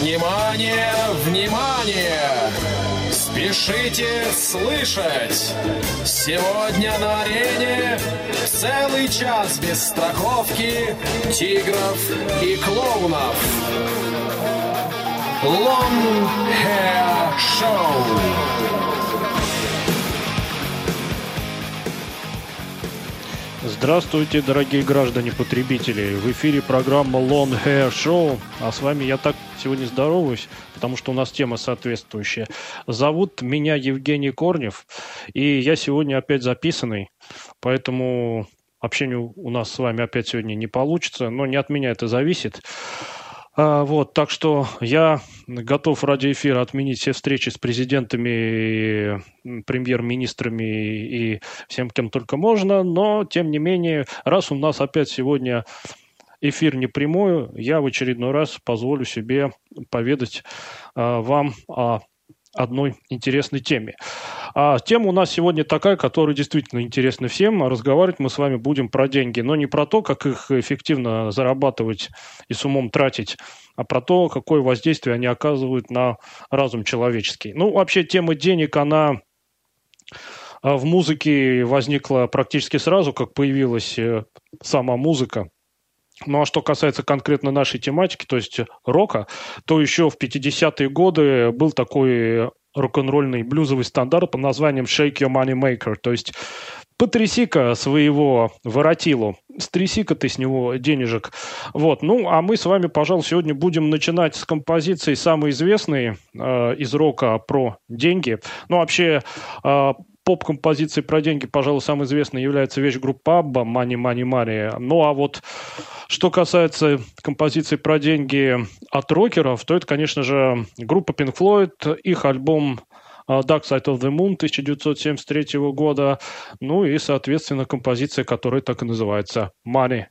Внимание, внимание! Спешите слышать! Сегодня на арене целый час без страховки тигров и клоунов. Long Hair Show. Здравствуйте, дорогие граждане-потребители! В эфире программа Long Hair Show, а с вами я так сегодня здороваюсь, потому что у нас тема соответствующая. Зовут меня Евгений Корнев, и я сегодня опять записанный, поэтому общение у нас с вами опять сегодня не получится, но не от меня это зависит. А, вот, так что я готов ради эфира отменить все встречи с президентами, премьер-министрами и всем, кем только можно, но, тем не менее, раз у нас опять сегодня эфир не прямой, я в очередной раз позволю себе поведать а, вам о одной интересной теме. А тема у нас сегодня такая, которая действительно интересна всем. Разговаривать мы с вами будем про деньги, но не про то, как их эффективно зарабатывать и с умом тратить, а про то, какое воздействие они оказывают на разум человеческий. Ну, вообще тема денег, она а, в музыке возникла практически сразу, как появилась э, сама музыка. Ну а что касается конкретно нашей тематики, то есть рока, то еще в 50-е годы был такой рок-н-ролльный блюзовый стандарт под названием Shake Your Money Maker, то есть потряси-ка своего воротилу, стряси-ка ты с него денежек. Вот. Ну, а мы с вами, пожалуй, сегодня будем начинать с композиции самой известной э, из рока про деньги. Ну, вообще, э, поп-композицией про деньги, пожалуй, самой известной является вещь группы Abba «Money, Money, Money». Ну, а вот что касается композиции про деньги от рокеров, то это, конечно же, группа Pink Floyd, их альбом uh, Dark Side of the Moon 1973 года, ну и, соответственно, композиция, которая так и называется «Money».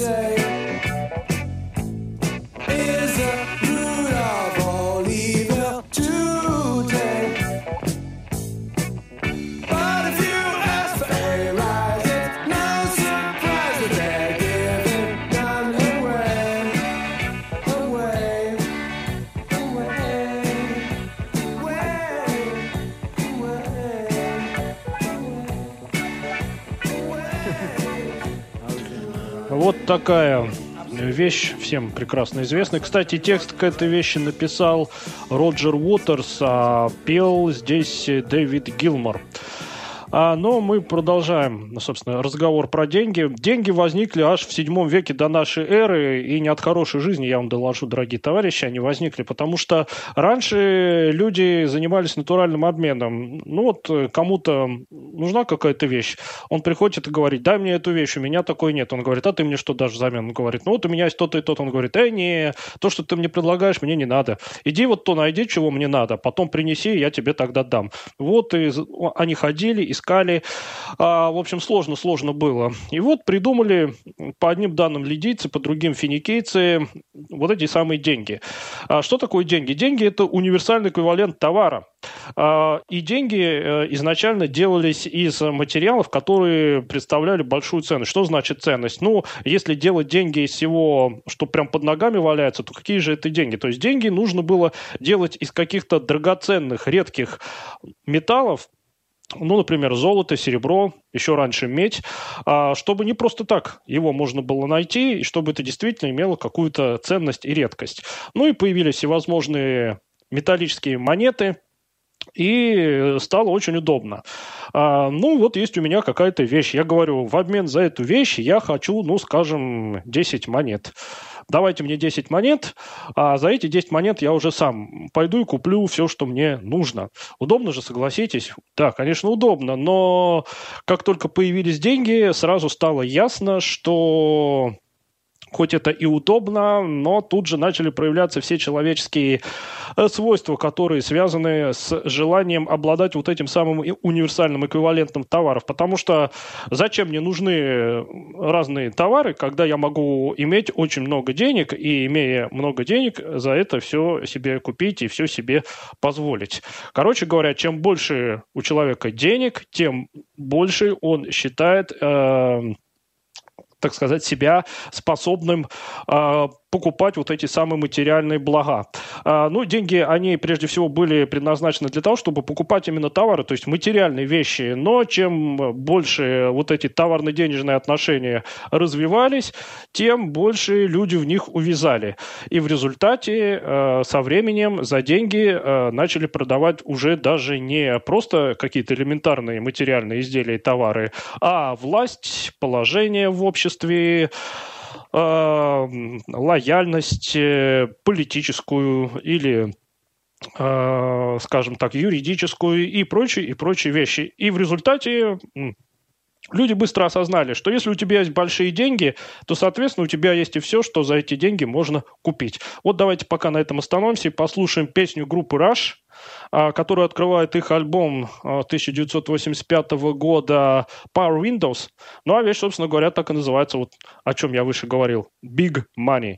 Вот такая вещь всем прекрасно известная. Кстати, текст к этой вещи написал Роджер Уотерс, а пел здесь Дэвид Гилмор. А, но мы продолжаем, собственно, разговор про деньги. Деньги возникли аж в седьмом веке до нашей эры, и не от хорошей жизни, я вам доложу, дорогие товарищи, они возникли, потому что раньше люди занимались натуральным обменом. Ну вот э, кому-то нужна какая-то вещь, он приходит и говорит, дай мне эту вещь, у меня такой нет. Он говорит, а ты мне что дашь взамен? Он говорит, ну вот у меня есть то-то и то. Он говорит, э, не, то, что ты мне предлагаешь, мне не надо. Иди вот то найди, чего мне надо, потом принеси, я тебе тогда дам. Вот и они ходили, искали. А, в общем, сложно-сложно было. И вот придумали по одним данным лидийцы, по другим финикийцы вот эти самые деньги. А, что такое деньги? Деньги – это универсальный эквивалент товара. А, и деньги э, изначально делались из материалов, которые представляли большую ценность. Что значит ценность? Ну, если делать деньги из всего, что прям под ногами валяется, то какие же это деньги? То есть деньги нужно было делать из каких-то драгоценных, редких металлов, ну, например, золото, серебро, еще раньше медь, а, чтобы не просто так его можно было найти, и чтобы это действительно имело какую-то ценность и редкость. Ну и появились всевозможные металлические монеты, и стало очень удобно. А, ну, вот есть у меня какая-то вещь. Я говорю, в обмен за эту вещь я хочу, ну, скажем, 10 монет давайте мне 10 монет, а за эти 10 монет я уже сам пойду и куплю все, что мне нужно. Удобно же, согласитесь? Да, конечно, удобно, но как только появились деньги, сразу стало ясно, что хоть это и удобно, но тут же начали проявляться все человеческие э, свойства, которые связаны с желанием обладать вот этим самым универсальным эквивалентом товаров. Потому что зачем мне нужны разные товары, когда я могу иметь очень много денег и, имея много денег, за это все себе купить и все себе позволить. Короче говоря, чем больше у человека денег, тем больше он считает э, так сказать, себя способным э, покупать вот эти самые материальные блага. А, ну, деньги, они прежде всего были предназначены для того, чтобы покупать именно товары, то есть материальные вещи. Но чем больше вот эти товарно-денежные отношения развивались, тем больше люди в них увязали. И в результате э, со временем за деньги э, начали продавать уже даже не просто какие-то элементарные материальные изделия и товары, а власть, положение в обществе, э, лояльность э, политическую или э, скажем так, юридическую и прочие, и прочие вещи. И в результате люди быстро осознали, что если у тебя есть большие деньги, то, соответственно, у тебя есть и все, что за эти деньги можно купить. Вот давайте пока на этом остановимся и послушаем песню группы Rush, а, который открывает их альбом 1985 а, года Power Windows. Ну а вещь, собственно говоря, так и называется, вот о чем я выше говорил. Big Money.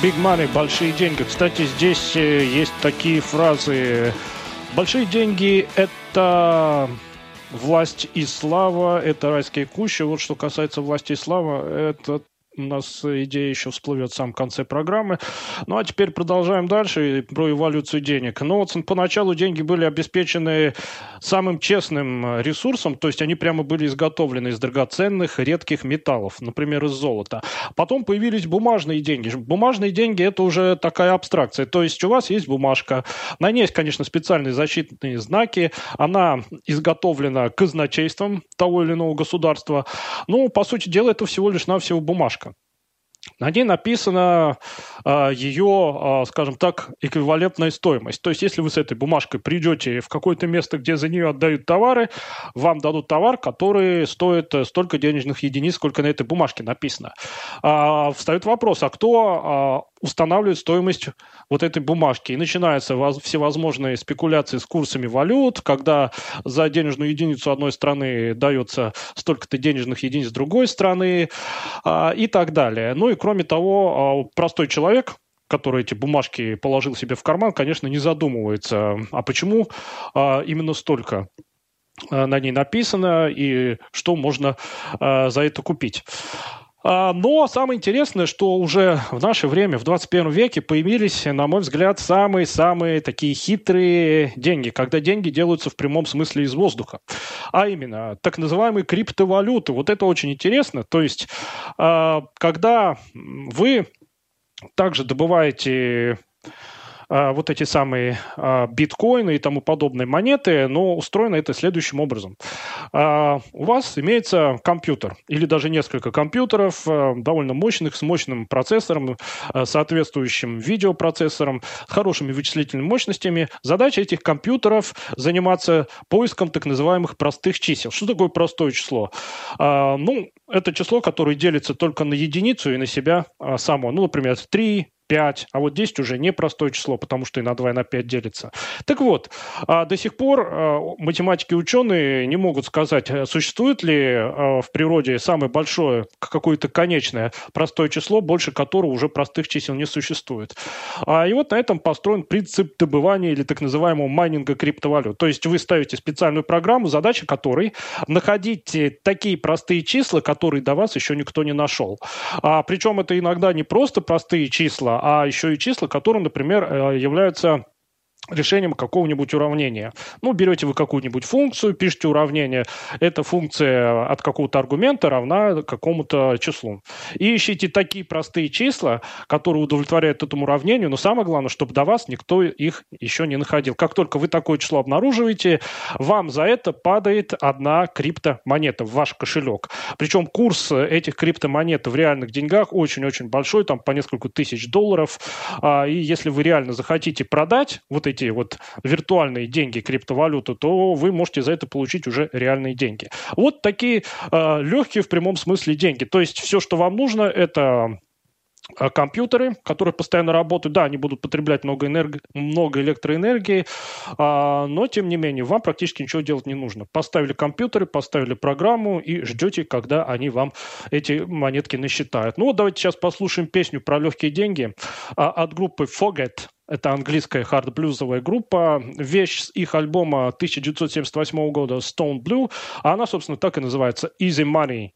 Big money, большие деньги. Кстати, здесь э, есть такие фразы. Большие деньги – это власть и слава, это райские кущи. Вот что касается власти и славы, это у нас идея еще всплывет в самом конце программы. Ну а теперь продолжаем дальше про эволюцию денег. Ну вот поначалу деньги были обеспечены самым честным ресурсом, то есть они прямо были изготовлены из драгоценных редких металлов, например, из золота. Потом появились бумажные деньги. Бумажные деньги это уже такая абстракция, то есть у вас есть бумажка, на ней есть, конечно, специальные защитные знаки, она изготовлена казначейством того или иного государства. Ну, по сути дела, это всего лишь навсего бумажка. На ней написана э, ее, э, скажем так, эквивалентная стоимость. То есть, если вы с этой бумажкой придете в какое-то место, где за нее отдают товары, вам дадут товар, который стоит столько денежных единиц, сколько на этой бумажке написано. А, встает вопрос, а кто устанавливает стоимость вот этой бумажки? И начинаются всевозможные спекуляции с курсами валют, когда за денежную единицу одной страны дается столько-то денежных единиц другой страны э, и так далее. Ну и кроме того, а, простой человек, который эти бумажки положил себе в карман, конечно, не задумывается, а почему а, именно столько а, на ней написано и что можно за это купить. Но самое интересное, что уже в наше время, в 21 веке, появились, на мой взгляд, самые-самые такие хитрые деньги, когда деньги делаются в прямом смысле из воздуха. А именно, так называемые криптовалюты. Вот это очень интересно. То есть, когда вы также добываете а, вот эти самые а, биткоины и тому подобные монеты, но устроено это следующим образом. А, у вас имеется компьютер или даже несколько компьютеров, довольно мощных, с мощным процессором, соответствующим видеопроцессором, с хорошими вычислительными мощностями. Задача этих компьютеров заниматься поиском так называемых простых чисел. Что такое простое число? Ну, это число, которое делится только на единицу и на себя само. Ну, например, 3, 5, а вот 10 уже не простое число, потому что и на 2, и на 5 делится. Так вот, а, до сих пор а, математики и ученые не могут сказать, э, существует ли а, в природе самое большое какое-то конечное простое число, больше которого уже простых чисел не существует. И вот на этом построен принцип добывания или так называемого майнинга криптовалют. То есть вы ставите специальную программу, задача которой находить такие простые числа, которые до вас еще никто не нашел. Причем это иногда не просто простые числа, а еще и числа, которые, например, э, являются решением какого-нибудь уравнения. Ну, берете вы какую-нибудь функцию, пишете уравнение, эта функция от какого-то аргумента равна какому-то числу. И ищите такие простые числа, которые удовлетворяют этому уравнению, но самое главное, чтобы до вас никто их еще не находил. Как только вы такое число обнаруживаете, вам за это падает одна криптомонета в ваш кошелек. Причем курс этих криптомонет в реальных деньгах очень-очень большой, там по несколько тысяч долларов. А, и если вы реально захотите продать вот эти эти вот виртуальные деньги, криптовалюту, то вы можете за это получить уже реальные деньги. Вот такие э, легкие в прямом смысле деньги. То есть все, что вам нужно, это а, компьютеры, которые постоянно работают, да, они будут потреблять много, энерг... много электроэнергии, а, но, тем не менее, вам практически ничего делать не нужно. Поставили компьютеры, поставили программу и ждете, когда они вам эти монетки насчитают. Ну вот давайте сейчас послушаем песню про легкие деньги а, от группы Forget. Это английская хард-блюзовая группа. Вещь с их альбома 1978 года Stone Blue. А она, собственно, так и называется Easy Money.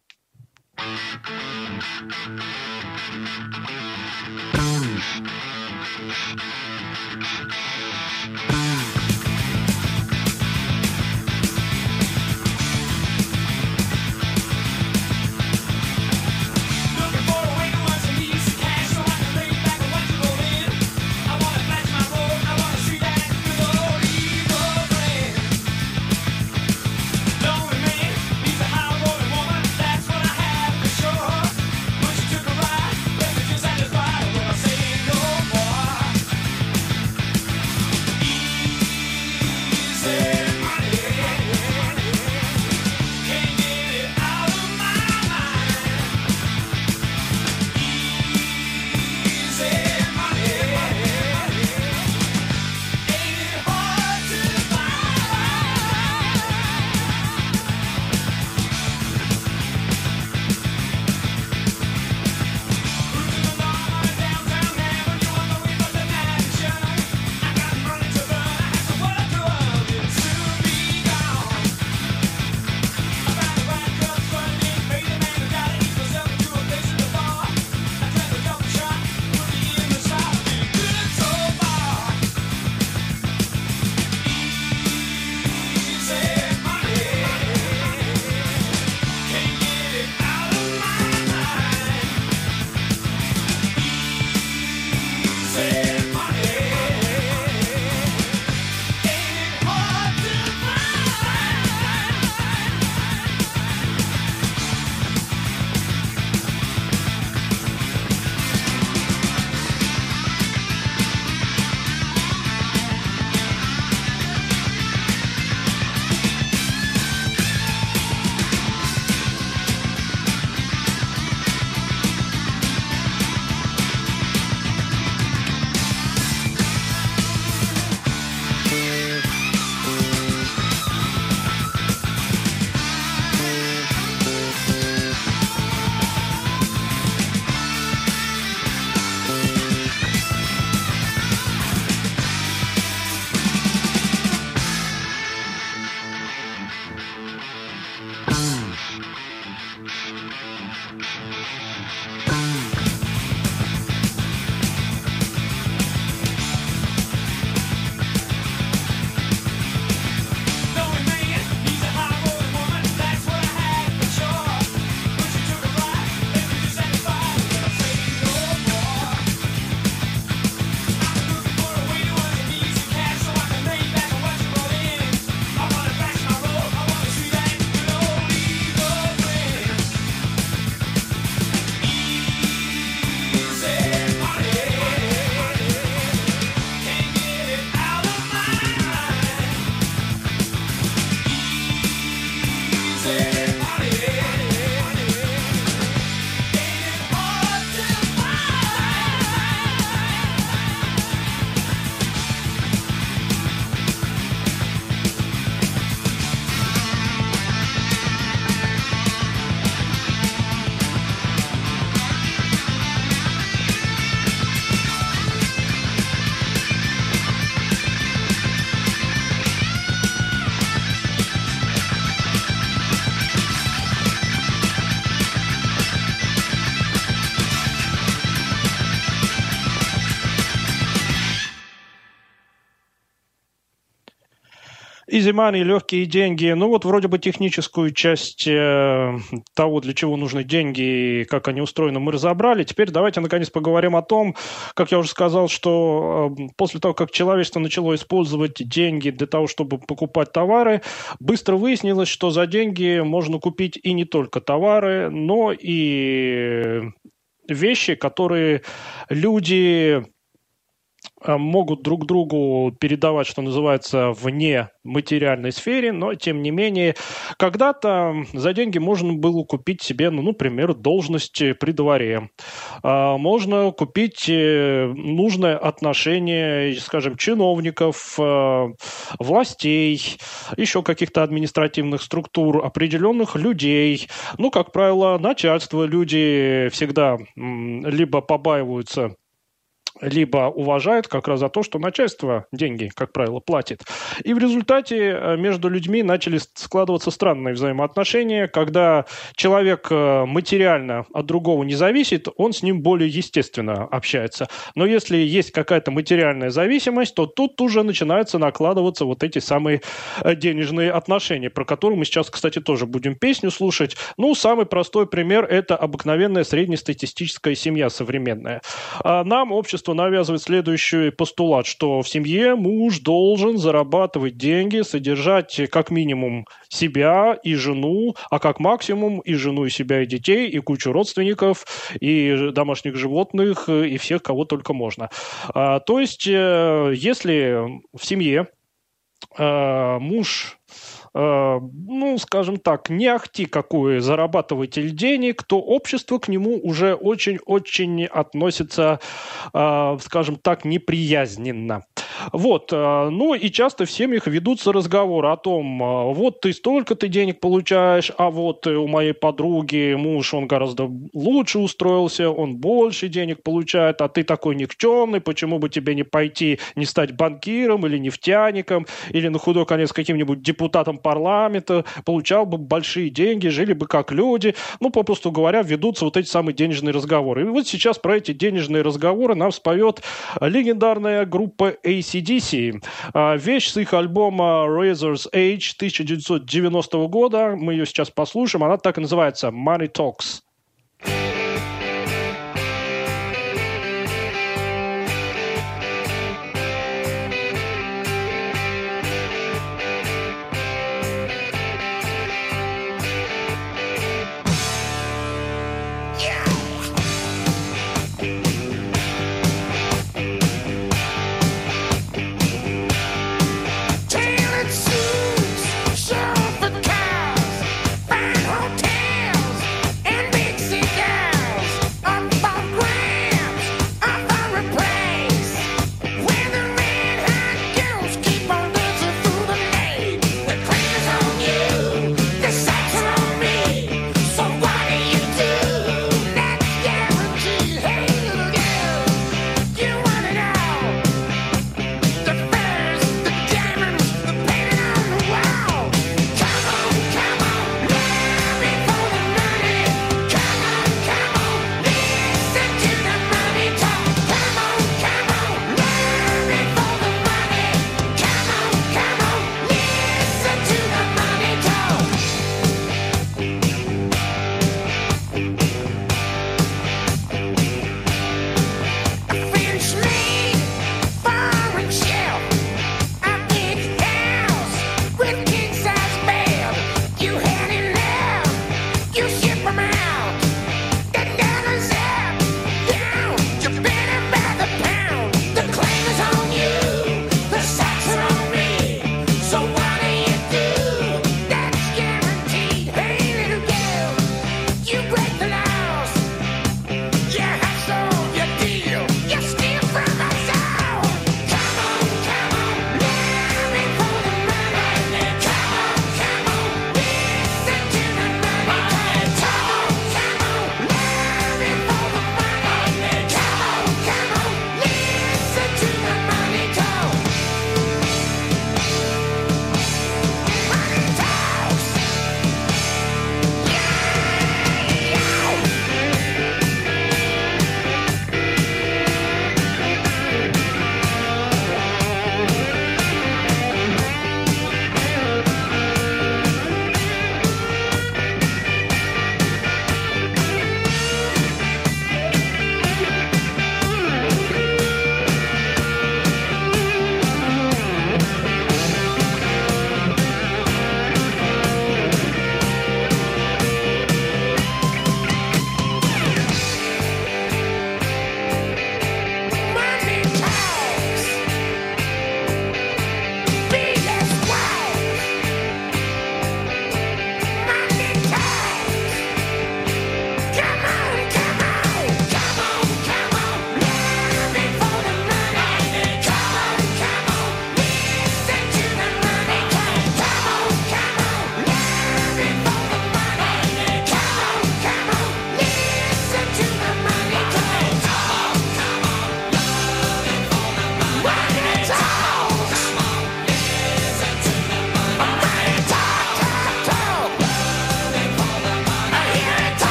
Easy money, легкие деньги. Ну вот вроде бы техническую часть э, того, для чего нужны деньги и как они устроены, мы разобрали. Теперь давайте наконец поговорим о том, как я уже сказал, что э, после того, как человечество начало использовать деньги для того, чтобы покупать товары, быстро выяснилось, что за деньги можно купить и не только товары, но и вещи, которые люди могут друг другу передавать, что называется, вне материальной сфере, но, тем не менее, когда-то за деньги можно было купить себе, ну, например, должность при дворе. А, можно купить э, нужное отношение, скажем, чиновников, э, властей, еще каких-то административных структур, определенных людей. Ну, как правило, начальство люди всегда либо побаиваются либо уважают как раз за то, что начальство деньги, как правило, платит. И в результате э, между людьми начали складываться странные взаимоотношения, когда человек э, материально от другого не зависит, он с ним более естественно общается. Но если есть какая-то материальная зависимость, то тут уже начинаются накладываться вот эти самые э, денежные отношения, про которые мы сейчас, кстати, тоже будем песню слушать. Ну, самый простой пример – это обыкновенная среднестатистическая семья современная. А нам общество общество навязывает следующий постулат, что в семье муж должен зарабатывать деньги, содержать как минимум себя и жену, а как максимум и жену, и себя, и детей, и кучу родственников, и домашних животных, и всех, кого только можно. А, то есть, э, если в семье а, муж Э, ну, скажем так, не ахти какой зарабатыватель денег, то общество к нему уже очень-очень относится, э, скажем так, неприязненно. Вот, э, ну и часто в семьях ведутся разговоры о том, э, вот ты столько ты денег получаешь, а вот у моей подруги муж, он гораздо лучше устроился, он больше денег получает, а ты такой никчемный, почему бы тебе не пойти, не стать банкиром или нефтяником, или на худой конец каким-нибудь депутатом парламента, получал бы большие деньги, жили бы как люди. Ну, попросту говоря, ведутся вот эти самые денежные разговоры. И вот сейчас про эти денежные разговоры нам споет легендарная группа ACDC. А, вещь с их альбома Razor's Age 1990 года. Мы ее сейчас послушаем. Она так и называется «Money Talks».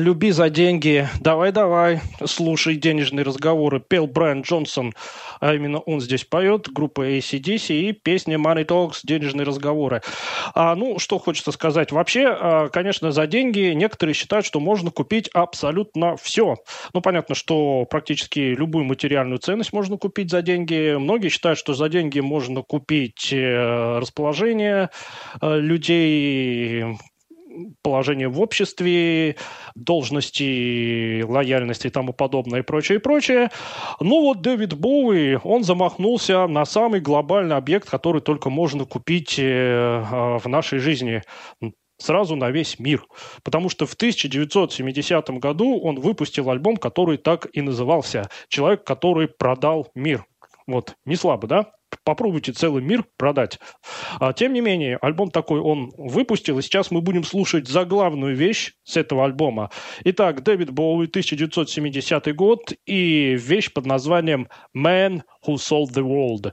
Люби за деньги, давай-давай, слушай денежные разговоры. Пел Брайан Джонсон, а именно он здесь поет, группа ACDC и песня Money Talks, денежные разговоры. А, ну, что хочется сказать. Вообще, а, конечно, за деньги некоторые считают, что можно купить абсолютно все. Ну, понятно, что практически любую материальную ценность можно купить за деньги. Многие считают, что за деньги можно купить э, расположение э, людей, положение в обществе, должности, лояльности и тому подобное и прочее, и прочее. Ну вот Дэвид Боуи, он замахнулся на самый глобальный объект, который только можно купить э, а, в нашей жизни сразу на весь мир. Потому что в 1970 году он выпустил альбом, который так и назывался «Человек, который продал мир». Вот, не слабо, да? попробуйте целый мир продать. А, тем не менее, альбом такой он выпустил, и сейчас мы будем слушать заглавную вещь с этого альбома. Итак, Дэвид Боуи, 1970 год, и вещь под названием «Man Who Sold the World».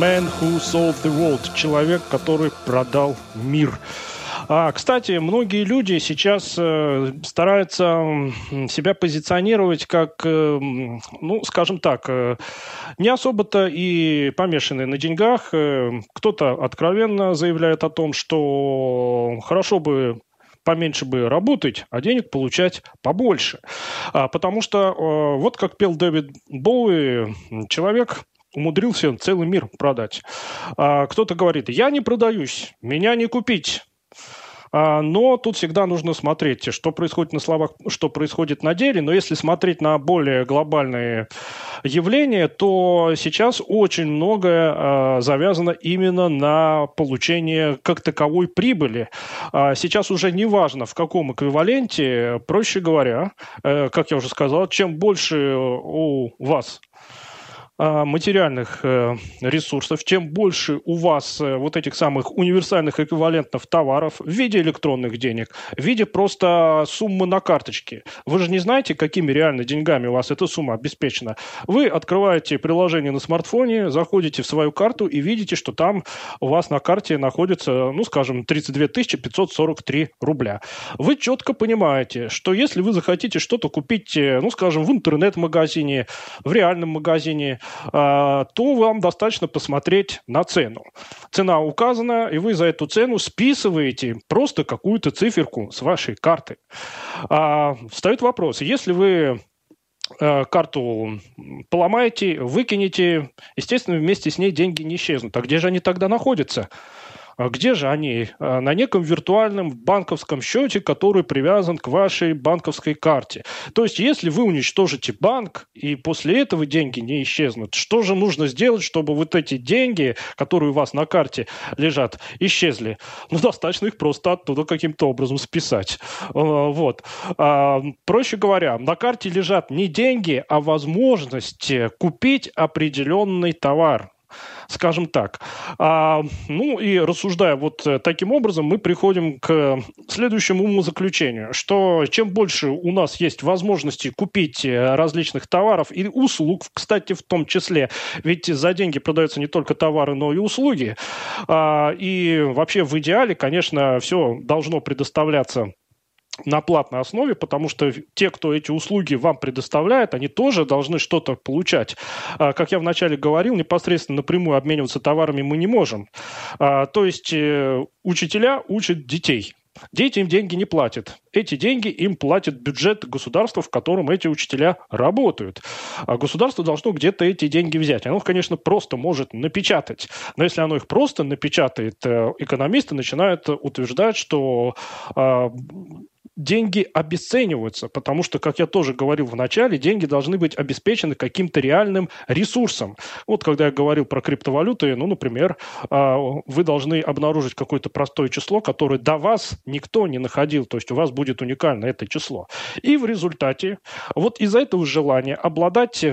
Man Who Sold the World. Человек, который продал мир. А, кстати, многие люди сейчас э, стараются себя позиционировать как, э, ну, скажем так, э, не особо-то и помешанные на деньгах. Кто-то откровенно заявляет о том, что хорошо бы поменьше бы работать, а денег получать побольше. А, потому что вот как пел Дэвид Боуи, человек умудрился целый мир продать. А, кто-то говорит, я не продаюсь, меня не купить. А, но тут всегда нужно смотреть, что происходит на словах, что происходит на деле. Но если смотреть на более глобальные явления, то сейчас очень многое а, завязано именно на получение как таковой прибыли. А, сейчас уже не важно, в каком эквиваленте, проще говоря, э, как я уже сказал, чем больше у вас материальных э, ресурсов, чем больше у вас э, вот этих самых универсальных эквивалентов товаров в виде электронных денег, в виде просто суммы на карточке. Вы же не знаете, какими реально деньгами у вас эта сумма обеспечена. Вы открываете приложение на смартфоне, заходите в свою карту и видите, что там у вас на карте находится, ну, скажем, 32 543 рубля. Вы четко понимаете, что если вы захотите что-то купить, э, ну, скажем, в интернет-магазине, в реальном магазине, то вам достаточно посмотреть на цену. Цена указана, и вы за эту цену списываете просто какую-то циферку с вашей карты. А, встает вопрос, если вы а, карту поломаете, выкинете, естественно, вместе с ней деньги не исчезнут. А где же они тогда находятся? А где же они? А, на неком виртуальном банковском счете, который привязан к вашей банковской карте. То есть, если вы уничтожите банк, и после этого деньги не исчезнут, что же нужно сделать, чтобы вот эти деньги, которые у вас на карте лежат, исчезли? Ну, достаточно их просто оттуда каким-то образом списать. А, вот. Проще говоря, на карте лежат не деньги, а возможность купить определенный товар скажем так. А, ну и рассуждая вот э, таким образом, мы приходим к следующему умозаключению, что чем больше у нас есть возможности купить э, различных товаров и услуг, кстати, в том числе, ведь за деньги продаются не только товары, но и услуги, а, и вообще в идеале, конечно, все должно предоставляться на платной основе, потому что те, кто эти услуги вам предоставляет, они тоже должны что-то получать. А, как я вначале говорил, непосредственно напрямую обмениваться товарами мы не можем. А, то есть э, учителя учат детей. Дети им деньги не платят. Эти деньги им платит бюджет государства, в котором эти учителя работают. А государство должно где-то эти деньги взять. Оно, конечно, просто может напечатать. Но если оно их просто напечатает, э, экономисты начинают утверждать, что деньги обесцениваются, потому что, как я тоже говорил в начале, деньги должны быть обеспечены каким-то реальным ресурсом. Вот когда я говорил про криптовалюты, ну, например, а, вы должны обнаружить какое-то простое число, которое до вас никто не находил, то есть у вас будет уникально это число. И в результате вот из-за этого желания обладать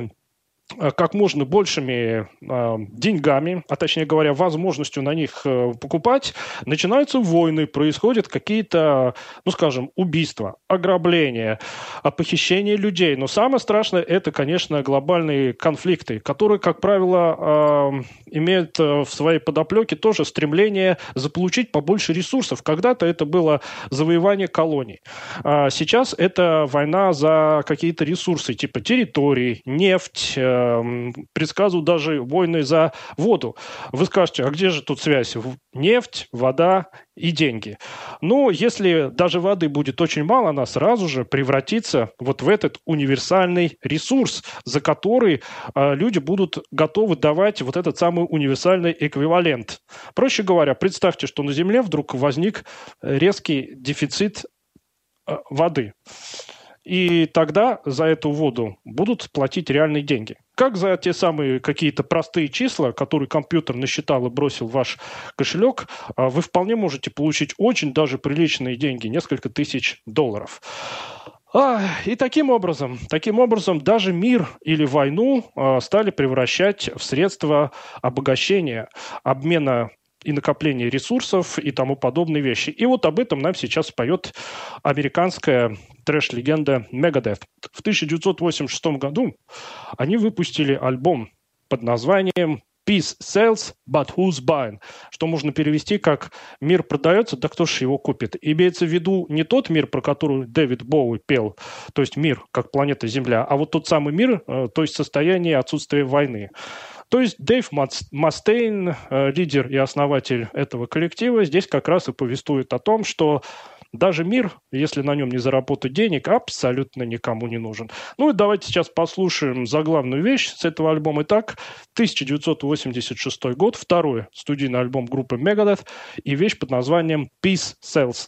как можно большими э, деньгами, а точнее говоря, возможностью на них э, покупать, начинаются войны, происходят какие-то, ну скажем, убийства, ограбления, э, похищение людей. Но самое страшное это, конечно, глобальные конфликты, которые, как правило, э, имеют э, в своей подоплеке тоже стремление заполучить побольше ресурсов. Когда-то это было завоевание колоний. А сейчас это война за какие-то ресурсы, типа территорий, нефть, э, Эм, предсказывают даже войны за воду. Вы скажете, а где же тут связь? Нефть, вода и деньги. Но если даже воды будет очень мало, она сразу же превратится вот в этот универсальный ресурс, за который э, люди будут готовы давать вот этот самый универсальный эквивалент. Проще говоря, представьте, что на Земле вдруг возник резкий дефицит э, воды. И тогда за эту воду будут платить реальные деньги. Как за те самые какие-то простые числа, которые компьютер насчитал и бросил в ваш кошелек, а, вы вполне можете получить очень даже приличные деньги, несколько тысяч долларов. А, и таким образом, таким образом даже мир или войну а, стали превращать в средства обогащения, обмена и накопления ресурсов и тому подобные вещи. И вот об этом нам сейчас поет американская трэш-легенда Megadeth. В 1986 году они выпустили альбом под названием Peace sells, but who's buying? Что можно перевести как «мир продается, да кто же его купит?» Имеется в виду не тот мир, про который Дэвид Боуи пел, то есть мир, как планета Земля, а вот тот самый мир, э, то есть состояние отсутствия войны. То есть Дэйв Мастейн, э, лидер и основатель этого коллектива, здесь как раз и повествует о том, что даже мир, если на нем не заработать денег, абсолютно никому не нужен. Ну и давайте сейчас послушаем заглавную вещь с этого альбома. Итак, 1986 год, второй студийный альбом группы Megadeth и вещь под названием Peace Sells.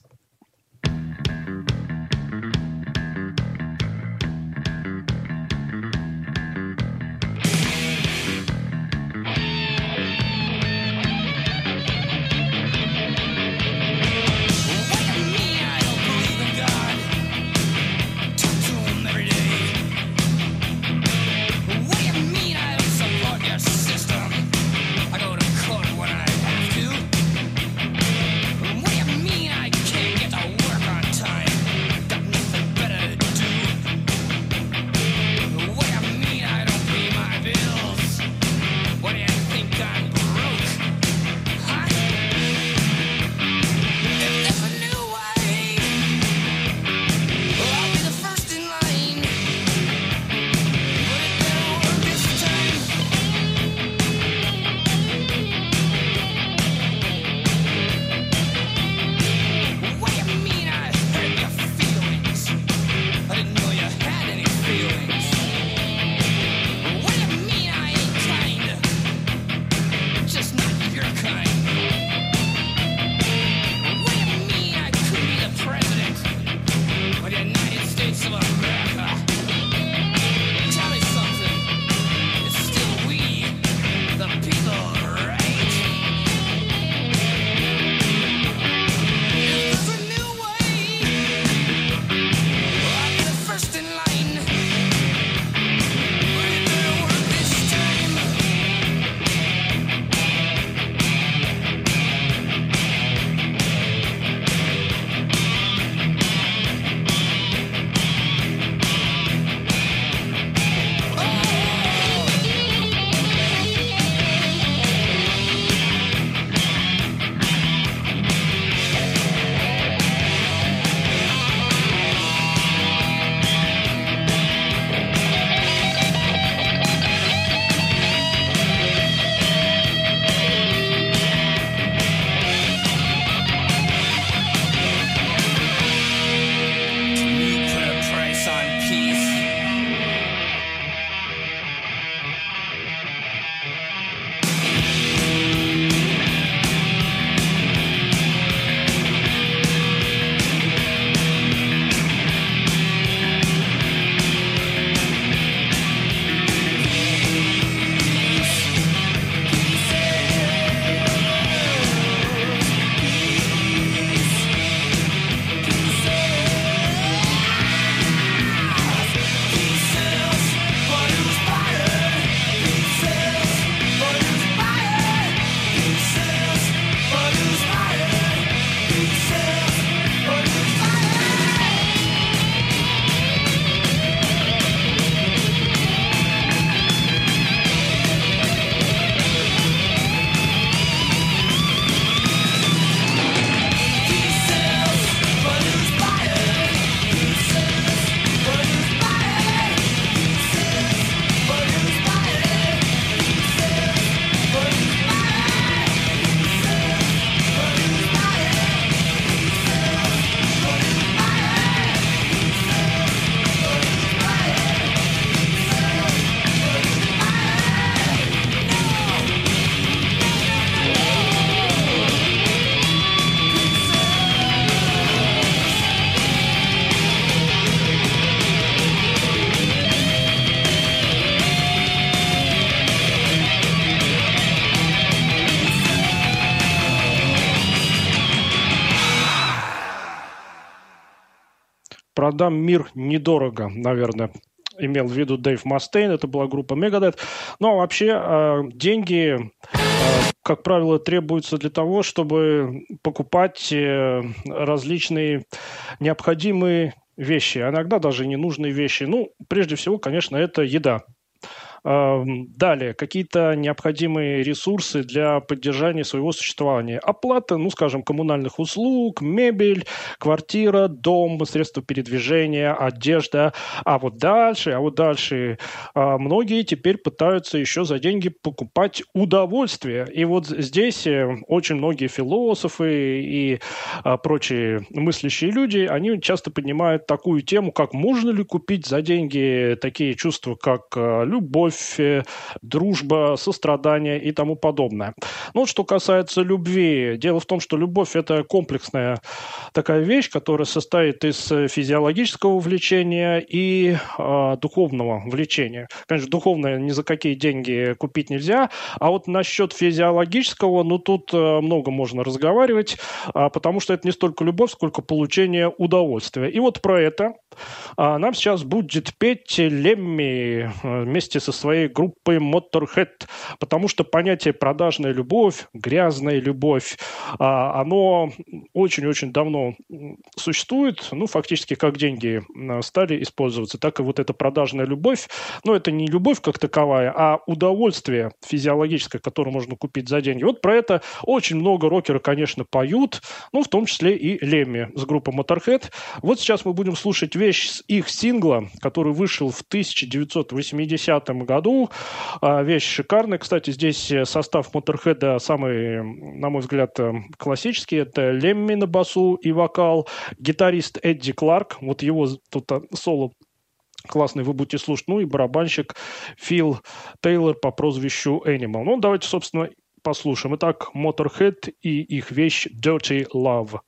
Продам мир недорого, наверное, имел в виду Дэйв Мастейн, это была группа Megadeth. Но вообще э, деньги, э, как правило, требуются для того, чтобы покупать э, различные необходимые вещи, а иногда даже ненужные вещи. Ну, прежде всего, конечно, это еда. Далее, какие-то необходимые ресурсы для поддержания своего существования. Оплата, ну, скажем, коммунальных услуг, мебель, квартира, дом, средства передвижения, одежда. А вот дальше, а вот дальше а, многие теперь пытаются еще за деньги покупать удовольствие. И вот здесь э, очень многие философы и а, прочие мыслящие люди, они часто поднимают такую тему, как можно ли купить за деньги такие чувства, как а, любовь, э, дружба, сострадание и тому подобное. Ну, что касается любви, дело в том, что любовь – это комплексная такая вещь, которая состоит из э, физиологического влечения и э, духовного влечения. Конечно, духовное ни за какие деньги купить нельзя, а вот насчет физиологического, ну, тут э, много можно разговаривать, э, потому что это не столько любовь, сколько получение удовольствия. И вот про это э, нам сейчас будет петь Лемми вместе со своей группой Motorhead, потому что понятие продажная любовь, грязная любовь, э, оно очень-очень давно существует, ну, фактически как деньги э, стали использоваться, так и вот эта продажная любовь, но это не любовь как таковая, а удовольствие физиологическое, которое можно купить за деньги. Вот про это очень много рокеров, конечно, поют, ну, в том числе и Лемми с группы Motorhead. Вот сейчас мы будем слушать вещь с их сингла, который вышел в 1980 году. А, вещь шикарная. Кстати, здесь состав Motorhead самый, на мой взгляд, э, классический. Это Лемми на басу и вокал, гитарист Эдди Кларк, вот его тут а, соло классный, вы будете слушать. Ну и барабанщик Фил Тейлор по прозвищу Animal. Ну, давайте, собственно, послушаем. Итак, Motorhead и их вещь Dirty Love.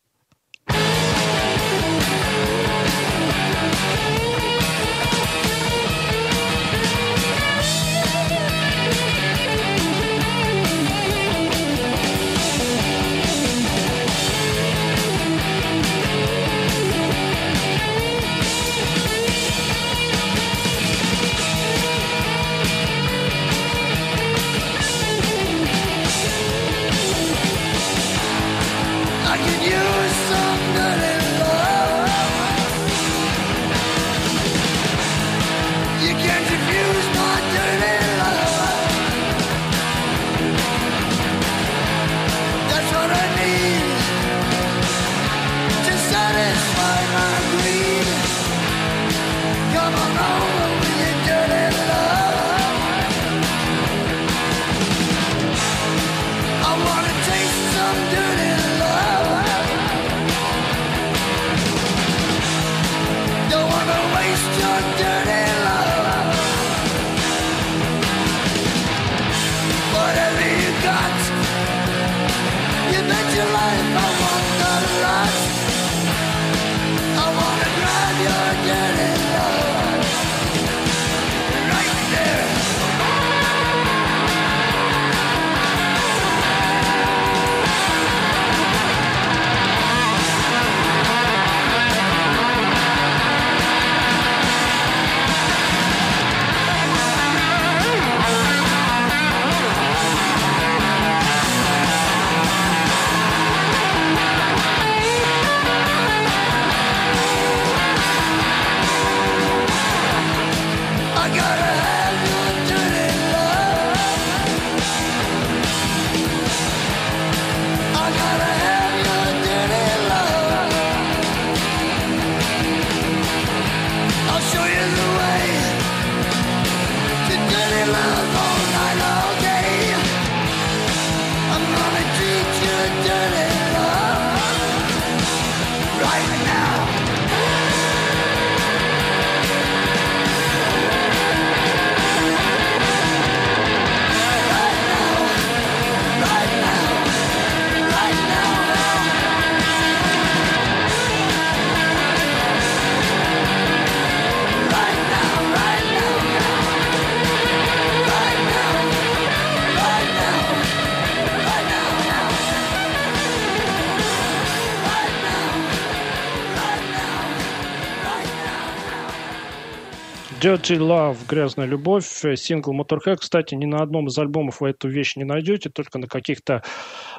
Dirty Love, Грязная любовь, сингл Motorhead. Кстати, ни на одном из альбомов вы эту вещь не найдете, только на каких-то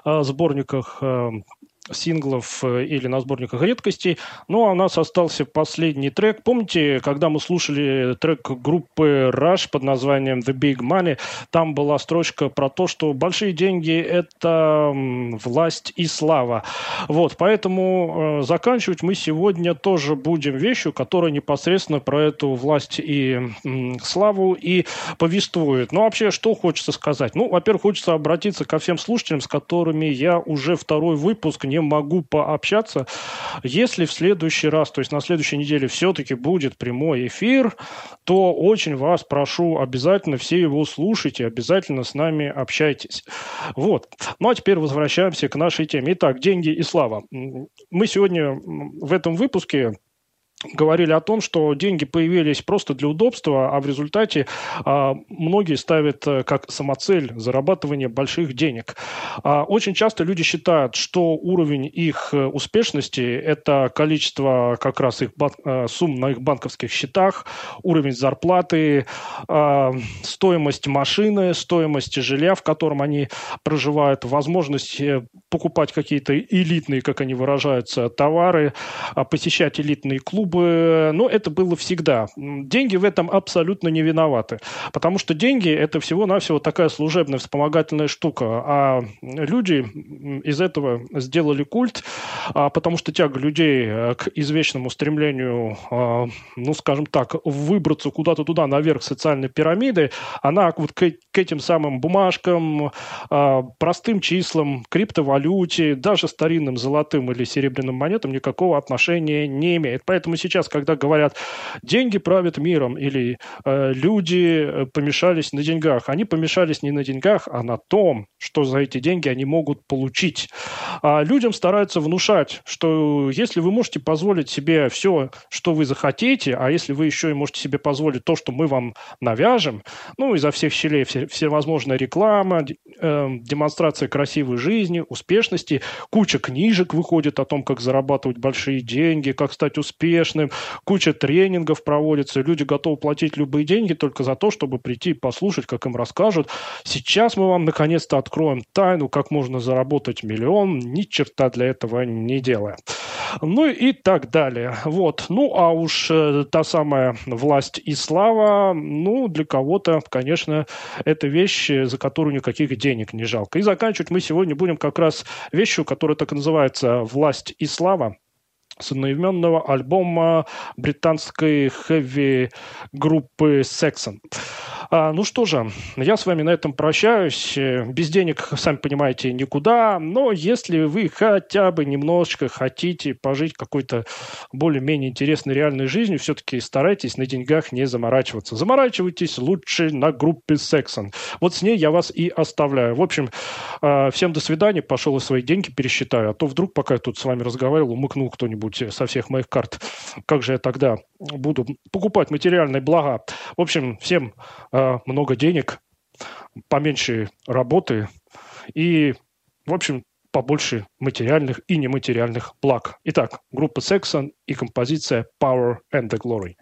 э, сборниках э, синглов э, или на сборниках редкостей. Ну, а у нас остался последний трек. Помните, когда мы слушали трек группы Rush под названием The Big Money, там была строчка про то, что большие деньги – это власть и слава. Вот, поэтому э, заканчивать мы сегодня тоже будем вещью, которая непосредственно про эту власть и м, славу и повествует. Ну, вообще, что хочется сказать? Ну, во-первых, хочется обратиться ко всем слушателям, с которыми я уже второй выпуск не могу пообщаться. Если в следующий раз, то есть на следующей неделе все-таки будет прямой эфир, то очень вас прошу, обязательно все его слушайте, обязательно с нами общайтесь. Вот. Ну а теперь возвращаемся к нашей теме. Итак, деньги и слава. Мы сегодня в этом выпуске говорили о том, что деньги появились просто для удобства, а в результате а, многие ставят э, как самоцель зарабатывание больших денег. А, очень часто люди считают, что уровень их э, успешности – это количество как раз их бан- э, сумм на их банковских счетах, уровень зарплаты, а, стоимость машины, стоимость жилья, в котором они проживают, возможность покупать какие-то элитные, как они выражаются, товары, а, посещать элитные клубы, бы, ну, это было всегда. Деньги в этом абсолютно не виноваты, потому что деньги – это всего-навсего такая служебная вспомогательная штука, а люди из этого сделали культ, а, потому что тяга людей э, к извечному стремлению, а, ну, скажем так, выбраться куда-то туда, наверх социальной пирамиды, она вот к, к этим самым бумажкам, а, простым числам, криптовалюте, даже старинным золотым или серебряным монетам никакого отношения не имеет. Поэтому сейчас, когда говорят, деньги правят миром или э, люди э, помешались на деньгах, они помешались не на деньгах, а на том, что за эти деньги они могут получить. А людям стараются внушать, что если вы можете позволить себе все, что вы захотите, а если вы еще и можете себе позволить то, что мы вам навяжем, ну, изо всех щелей все, всевозможная реклама, э, демонстрация красивой жизни, успешности, куча книжек выходит о том, как зарабатывать большие деньги, как стать успешным, успешным, куча тренингов проводится, люди готовы платить любые деньги только за то, чтобы прийти и послушать, как им расскажут. Сейчас мы вам наконец-то откроем тайну, как можно заработать миллион, ни черта для этого не делая. Ну и так далее. Вот. Ну, а уж э, та самая власть и слава, ну, для кого-то, конечно, это вещь, за которую никаких денег не жалко. И заканчивать мы сегодня будем как раз вещью, которая так называется «Власть и слава» с одноименного альбома британской хэви-группы Saxon. А, ну что же, я с вами на этом прощаюсь. Без денег, сами понимаете, никуда. Но если вы хотя бы немножечко хотите пожить какой-то более-менее интересной реальной жизнью, все-таки старайтесь на деньгах не заморачиваться. Заморачивайтесь лучше на группе Saxon. Вот с ней я вас и оставляю. В общем, а, всем до свидания. Пошел и свои деньги пересчитаю. А то вдруг, пока я тут с вами разговаривал, умыкнул кто-нибудь со всех моих карт. Как же я тогда буду покупать материальные блага? В общем, всем а, много денег, поменьше работы и, в общем, побольше материальных и нематериальных благ. Итак, группа Saxon и композиция Power and the Glory.